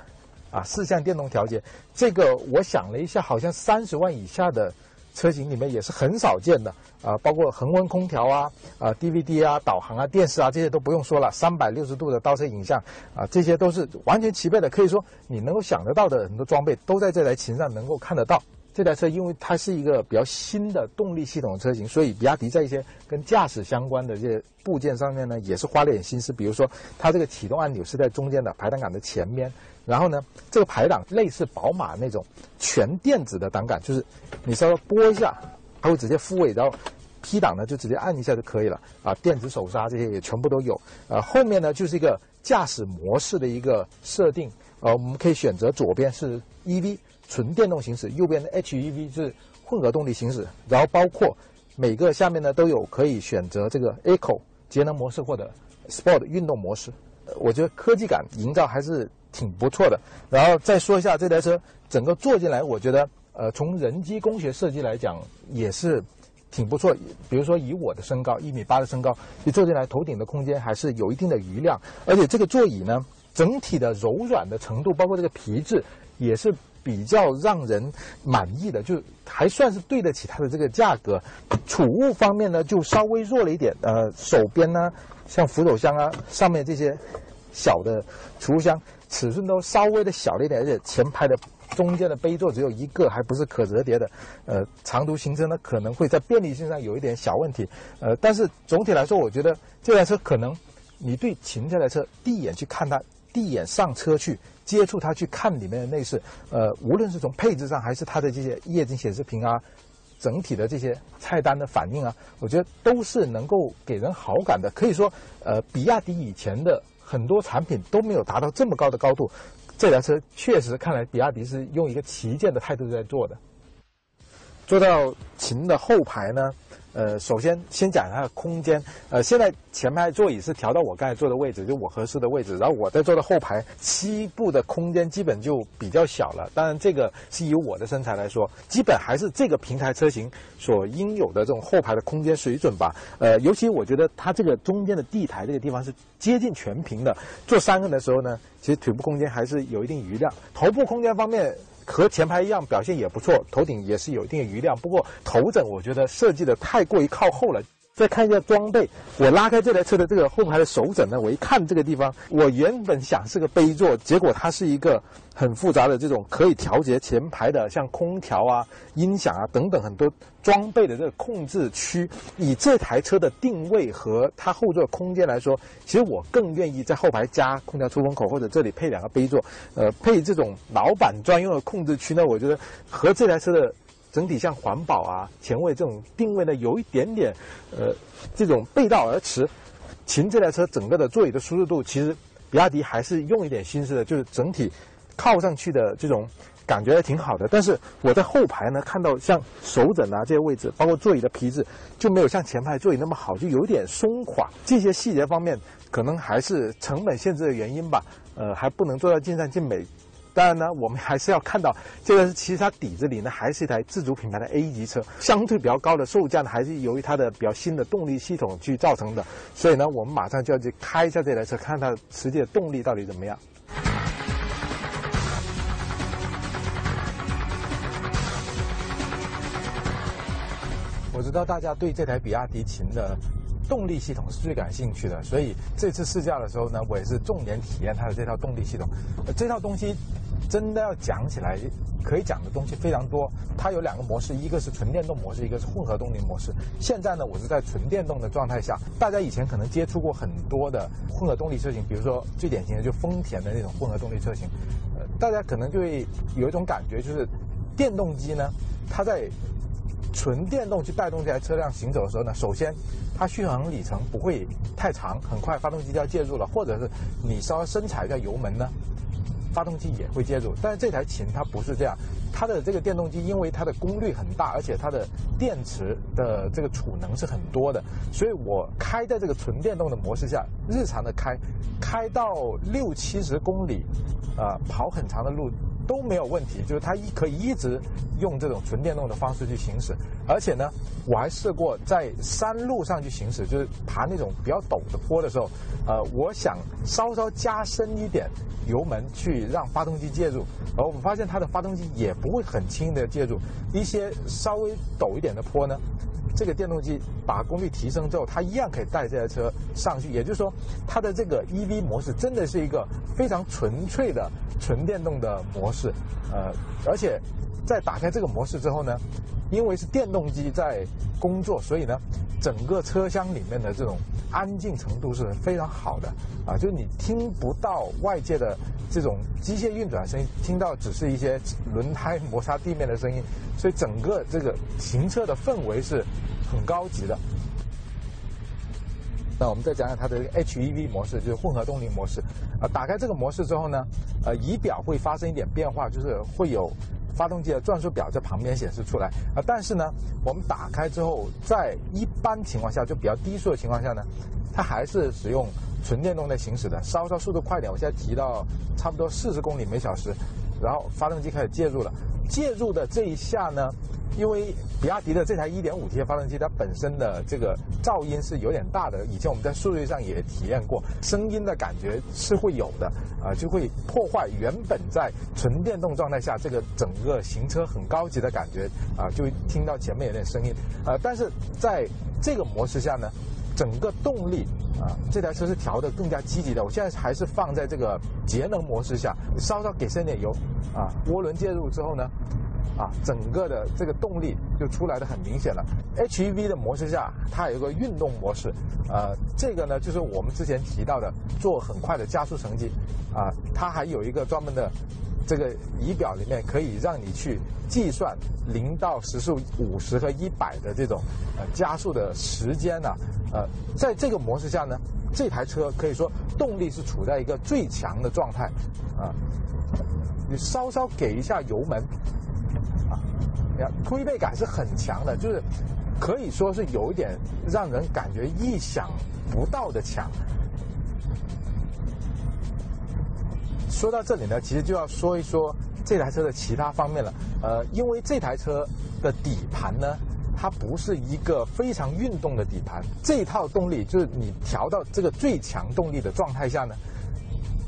啊四项电动调节，这个我想了一下，好像三十万以下的。车型里面也是很少见的啊，包括恒温空调啊、啊 DVD 啊、导航啊、电视啊这些都不用说了，三百六十度的倒车影像啊，这些都是完全齐备的。可以说你能够想得到的很多装备都在这台琴上能够看得到。这台车因为它是一个比较新的动力系统的车型，所以比亚迪在一些跟驾驶相关的这些部件上面呢，也是花了点心思。比如说，它这个启动按钮是在中间的排挡杆的前面，然后呢，这个排档类似宝马那种全电子的挡杆，就是你稍微拨一下，它会直接复位，然后 P 档呢就直接按一下就可以了啊。电子手刹这些也全部都有。呃，后面呢就是一个驾驶模式的一个设定，呃，我们可以选择左边是 EV。纯电动行驶，右边的 HEV 是混合动力行驶，然后包括每个下面呢都有可以选择这个 Eco 节能模式或者 Sport 运动模式，我觉得科技感营造还是挺不错的。然后再说一下这台车整个坐进来，我觉得呃从人机工学设计来讲也是挺不错。比如说以我的身高一米八的身高，你坐进来头顶的空间还是有一定的余量，而且这个座椅呢整体的柔软的程度，包括这个皮质也是。比较让人满意的，就还算是对得起它的这个价格。储物方面呢，就稍微弱了一点。呃，手边呢，像扶手箱啊，上面这些小的储物箱，尺寸都稍微的小了一点，而且前排的中间的杯座只有一个，还不是可折叠的。呃，长途行车呢，可能会在便利性上有一点小问题。呃，但是总体来说，我觉得这台车可能你对秦这台车第一眼去看它，第一眼上车去。接触它去看里面的内饰，呃，无论是从配置上还是它的这些液晶显示屏啊，整体的这些菜单的反应啊，我觉得都是能够给人好感的。可以说，呃，比亚迪以前的很多产品都没有达到这么高的高度，这台车确实看来比亚迪是用一个旗舰的态度在做的。坐到秦的后排呢。呃，首先先讲一下空间。呃，现在前排座椅是调到我刚才坐的位置，就我合适的位置。然后我在坐的后排，七部的空间基本就比较小了。当然，这个是以我的身材来说，基本还是这个平台车型所应有的这种后排的空间水准吧。呃，尤其我觉得它这个中间的地台这个地方是接近全平的。坐三个人的时候呢，其实腿部空间还是有一定余量。头部空间方面。和前排一样，表现也不错，头顶也是有一定的余量。不过头枕我觉得设计的太过于靠后了。再看一下装备，我拉开这台车的这个后排的手枕呢，我一看这个地方，我原本想是个杯座，结果它是一个很复杂的这种可以调节前排的，像空调啊、音响啊等等很多装备的这个控制区。以这台车的定位和它后座空间来说，其实我更愿意在后排加空调出风口，或者这里配两个杯座，呃，配这种老板专用的控制区呢，我觉得和这台车的。整体像环保啊、前卫这种定位呢，有一点点，呃，这种背道而驰。秦这台车整个的座椅的舒适度，其实比亚迪还是用一点心思的，就是整体靠上去的这种感觉还挺好的。但是我在后排呢，看到像手枕啊这些位置，包括座椅的皮质，就没有像前排座椅那么好，就有点松垮。这些细节方面，可能还是成本限制的原因吧。呃，还不能做到尽善尽美。当然呢，我们还是要看到，这个其实它底子里呢还是一台自主品牌的 A 级车，相对比较高的售价呢，还是由于它的比较新的动力系统去造成的。所以呢，我们马上就要去开一下这台车，看它实际的动力到底怎么样。我知道大家对这台比亚迪秦的。动力系统是最感兴趣的，所以这次试驾的时候呢，我也是重点体验它的这套动力系统。这套东西真的要讲起来，可以讲的东西非常多。它有两个模式，一个是纯电动模式，一个是混合动力模式。现在呢，我是在纯电动的状态下。大家以前可能接触过很多的混合动力车型，比如说最典型的就丰田的那种混合动力车型。呃，大家可能就会有一种感觉，就是电动机呢，它在纯电动去带动这台车辆行走的时候呢，首先。它续航里程不会太长，很快发动机就要介入了，或者是你稍微深踩一下油门呢，发动机也会介入。但是这台琴它不是这样，它的这个电动机因为它的功率很大，而且它的电池的这个储能是很多的，所以我开在这个纯电动的模式下，日常的开，开到六七十公里，呃、跑很长的路都没有问题，就是它一可以一直用这种纯电动的方式去行驶，而且呢，我还试过在山路上去行驶，就是爬那种比较陡的坡的时候，呃，我想稍稍加深一点油门去让发动机介入，而我们发现它的发动机也不会很轻易的介入，一些稍微陡一点的坡呢。这个电动机把功率提升之后，它一样可以带这台车上去。也就是说，它的这个 EV 模式真的是一个非常纯粹的纯电动的模式。呃，而且在打开这个模式之后呢，因为是电动机在工作，所以呢，整个车厢里面的这种安静程度是非常好的啊，就是你听不到外界的这种机械运转声音，听到只是一些轮胎摩擦地面的声音，所以整个这个行车的氛围是很高级的。那我们再讲讲它的 HEV 模式，就是混合动力模式。啊，打开这个模式之后呢，呃，仪表会发生一点变化，就是会有发动机的转速表在旁边显示出来。啊，但是呢，我们打开之后，在一般情况下，就比较低速的情况下呢，它还是使用纯电动在行驶的，稍稍速度快点，我现在提到差不多四十公里每小时，然后发动机开始介入了。介入的这一下呢，因为比亚迪的这台 1.5T 发动机，它本身的这个噪音是有点大的。以前我们在数据上也体验过，声音的感觉是会有的啊、就会破坏原本在纯电动状态下这个整个行车很高级的感觉啊、就会听到前面有点声音。呃，但是在这个模式下呢，整个动力啊，这台车是调的更加积极的。我现在还是放在这个节能模式下，稍稍给深点油啊，涡轮介入之后呢，啊，整个的这个动力就出来的很明显了。HEV 的模式下，它有一个运动模式，呃，这个呢就是我们之前提到的做很快的加速成绩，啊，它还有一个专门的这个仪表里面可以让你去计算零到时速五十和一百的这种呃加速的时间呢、呃，在这个模式下呢，这台车可以说动力是处在一个最强的状态啊。你稍稍给一下油门，啊，你看推背感是很强的，就是可以说是有一点让人感觉意想不到的强。说到这里呢，其实就要说一说这台车的其他方面了。呃，因为这台车的底盘呢，它不是一个非常运动的底盘，这套动力就是你调到这个最强动力的状态下呢，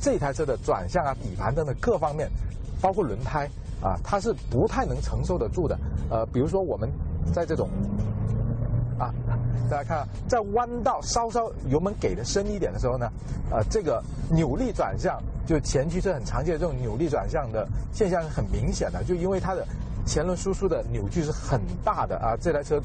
这台车的转向啊、底盘等等各方面，包括轮胎啊，它是不太能承受得住的。呃，比如说我们在这种啊，大家看，在弯道稍稍油门给的深一点的时候呢，呃，这个扭力转向，就前驱是很常见的这种扭力转向的现象是很明显的，就因为它的前轮输出的扭矩是很大的啊，这台车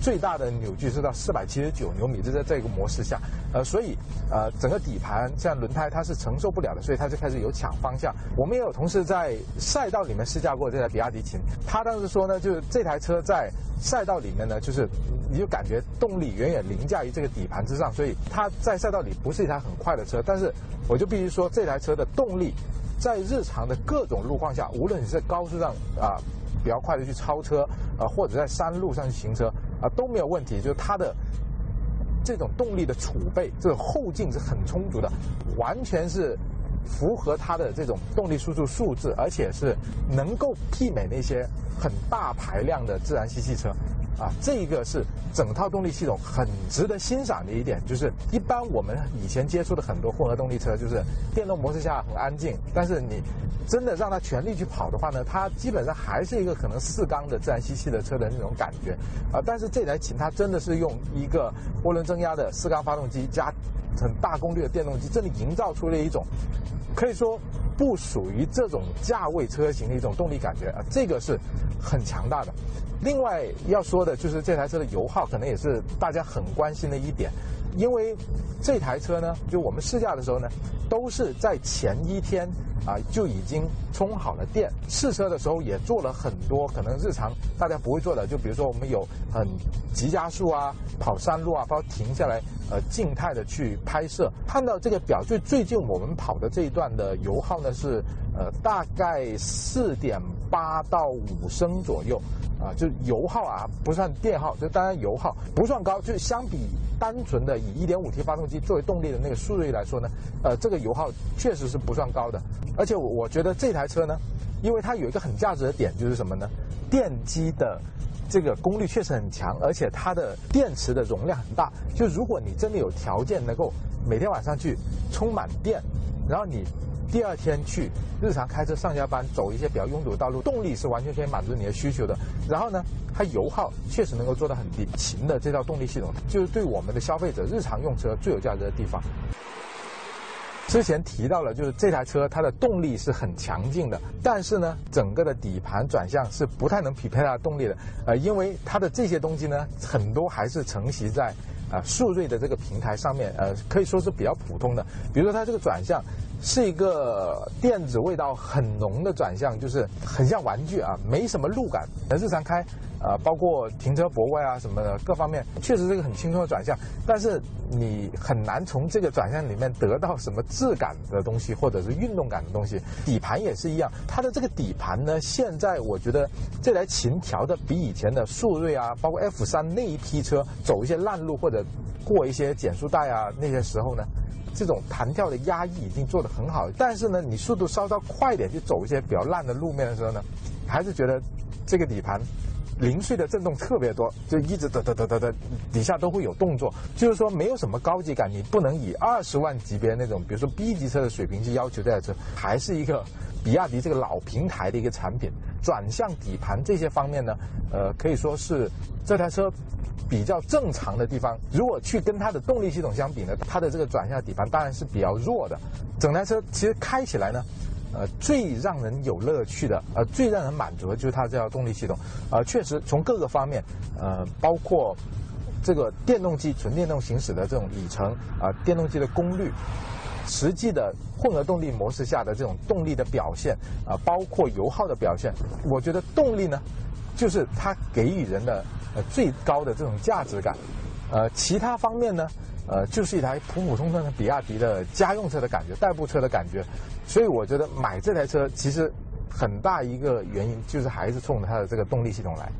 最大的扭矩是到四百七十九牛米，这在这个模式下，呃，所以呃整个底盘像轮胎它是承受不了的，所以它就开始有抢方向。我们也有同事在赛道里面试驾过这台比亚迪秦，他当时说呢，就是这台车在赛道里面呢，就是你就感觉动力远远凌驾于这个底盘之上，所以它在赛道里不是一台很快的车，但是我就必须说这台车的动力在日常的各种路况下，无论你是在高速上啊。比较快的去超车，啊，或者在山路上去行车，啊，都没有问题。就是它的这种动力的储备，这种后劲是很充足的，完全是符合它的这种动力输出素质，而且是能够媲美那些很大排量的自然吸气车。啊，这一个是整套动力系统很值得欣赏的一点，就是一般我们以前接触的很多混合动力车，就是电动模式下很安静，但是你真的让它全力去跑的话呢，它基本上还是一个可能四缸的自然吸气的车的那种感觉。啊，但是这台琴它真的是用一个涡轮增压的四缸发动机加很大功率的电动机，这里营造出了一种可以说不属于这种价位车型的一种动力感觉啊，这个是很强大的。另外要说的就是这台车的油耗，可能也是大家很关心的一点，因为这台车呢，就我们试驾的时候呢，都是在前一天啊就已经充好了电，试车的时候也做了很多可能日常大家不会做的，就比如说我们有很急加速啊、跑山路啊，包括停下来呃静态的去拍摄。看到这个表，最最近我们跑的这一段的油耗呢是呃大概四点八到五升左右，啊，就油耗啊不算电耗，就当然油耗不算高，就是相比单纯的以 1.5T 发动机作为动力的那个速锐来说呢，呃，这个油耗确实是不算高的。而且我我觉得这台车呢，因为它有一个很价值的点就是什么呢？电机的。这个功率确实很强，而且它的电池的容量很大。就如果你真的有条件能够每天晚上去充满电，然后你第二天去日常开车上下班走一些比较拥堵的道路，动力是完全可以满足你的需求的。然后呢，它油耗确实能够做到很低。秦的这套动力系统就是对我们的消费者日常用车最有价值的地方。之前提到了，就是这台车它的动力是很强劲的，但是呢，整个的底盘转向是不太能匹配它的动力的。呃，因为它的这些东西呢，很多还是承袭在啊速锐的这个平台上面，呃，可以说是比较普通的。比如说它这个转向是一个电子味道很浓的转向，就是很像玩具啊，没什么路感。日常开。呃，包括停车泊位啊什么的各方面，确实是一个很轻松的转向，但是你很难从这个转向里面得到什么质感的东西，或者是运动感的东西。底盘也是一样，它的这个底盘呢，现在我觉得这台琴调的比以前的速锐啊，包括 F 三那一批车走一些烂路或者过一些减速带啊那些时候呢，这种弹跳的压抑已经做得很好。但是呢，你速度稍稍快一点去走一些比较烂的路面的时候呢，还是觉得这个底盘。零碎的震动特别多，就一直哒哒哒哒哒，底下都会有动作，就是说没有什么高级感。你不能以二十万级别那种，比如说 B 级车的水平去要求这台车，还是一个比亚迪这个老平台的一个产品。转向、底盘这些方面呢，呃，可以说是这台车比较正常的地方。如果去跟它的动力系统相比呢，它的这个转向底盘当然是比较弱的。整台车其实开起来呢。呃，最让人有乐趣的，呃，最让人满足的就是它这套动力系统，呃，确实从各个方面，呃，包括这个电动机纯电动行驶的这种里程，啊，电动机的功率，实际的混合动力模式下的这种动力的表现，啊，包括油耗的表现，我觉得动力呢，就是它给予人的呃最高的这种价值感，呃，其他方面呢。呃，就是一台普普通通的比亚迪的家用车的感觉，代步车的感觉，所以我觉得买这台车其实很大一个原因就是还是冲着它的这个动力系统来。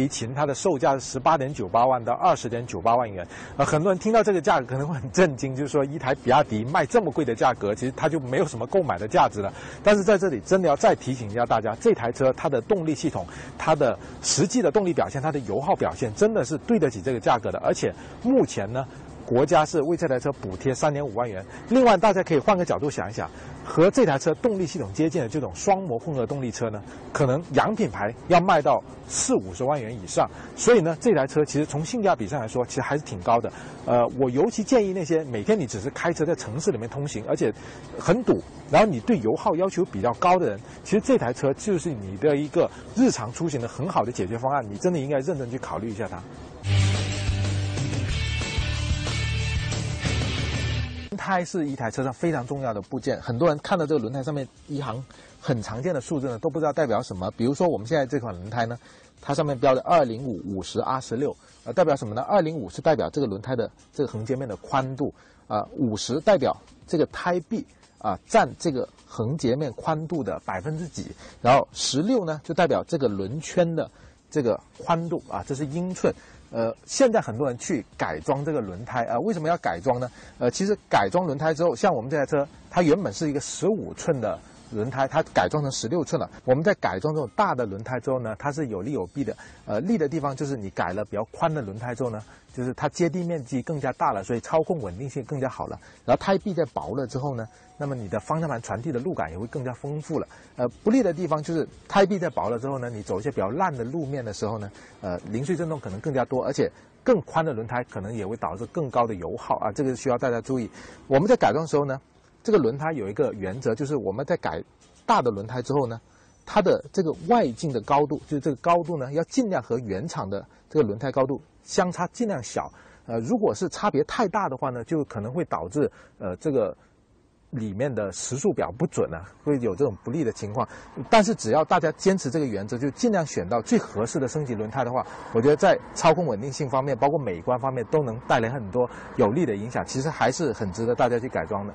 迪琴它的售价是十八点九八万到二十点九八万元，呃，很多人听到这个价格可能会很震惊，就是说一台比亚迪卖这么贵的价格，其实它就没有什么购买的价值了。但是在这里真的要再提醒一下大家，这台车它的动力系统、它的实际的动力表现、它的油耗表现，真的是对得起这个价格的。而且目前呢。国家是为这台车补贴三点五万元。另外，大家可以换个角度想一想，和这台车动力系统接近的这种双模混合动力车呢，可能洋品牌要卖到四五十万元以上。所以呢，这台车其实从性价比上来说，其实还是挺高的。呃，我尤其建议那些每天你只是开车在城市里面通行，而且很堵，然后你对油耗要求比较高的人，其实这台车就是你的一个日常出行的很好的解决方案。你真的应该认真去考虑一下它。胎是一台车上非常重要的部件，很多人看到这个轮胎上面一行很常见的数字呢，都不知道代表什么。比如说我们现在这款轮胎呢，它上面标的二零五五十 R 十六，呃，代表什么呢？二零五是代表这个轮胎的这个横截面的宽度，啊，五十代表这个胎壁啊占这个横截面宽度的百分之几，然后十六呢就代表这个轮圈的这个宽度啊，这是英寸。呃，现在很多人去改装这个轮胎啊，为什么要改装呢？呃，其实改装轮胎之后，像我们这台车，它原本是一个十五寸的轮胎，它改装成十六寸了。我们在改装这种大的轮胎之后呢，它是有利有弊的。呃，利的地方就是你改了比较宽的轮胎之后呢。就是它接地面积更加大了，所以操控稳定性更加好了。然后胎壁在薄了之后呢，那么你的方向盘传递的路感也会更加丰富了。呃，不利的地方就是胎壁在薄了之后呢，你走一些比较烂的路面的时候呢，呃，零碎震动可能更加多，而且更宽的轮胎可能也会导致更高的油耗啊，这个需要大家注意。我们在改装的时候呢，这个轮胎有一个原则，就是我们在改大的轮胎之后呢，它的这个外径的高度，就是这个高度呢，要尽量和原厂的这个轮胎高度。相差尽量小，呃，如果是差别太大的话呢，就可能会导致呃这个里面的时速表不准啊，会有这种不利的情况。但是只要大家坚持这个原则，就尽量选到最合适的升级轮胎的话，我觉得在操控稳定性方面，包括美观方面，都能带来很多有利的影响。其实还是很值得大家去改装的。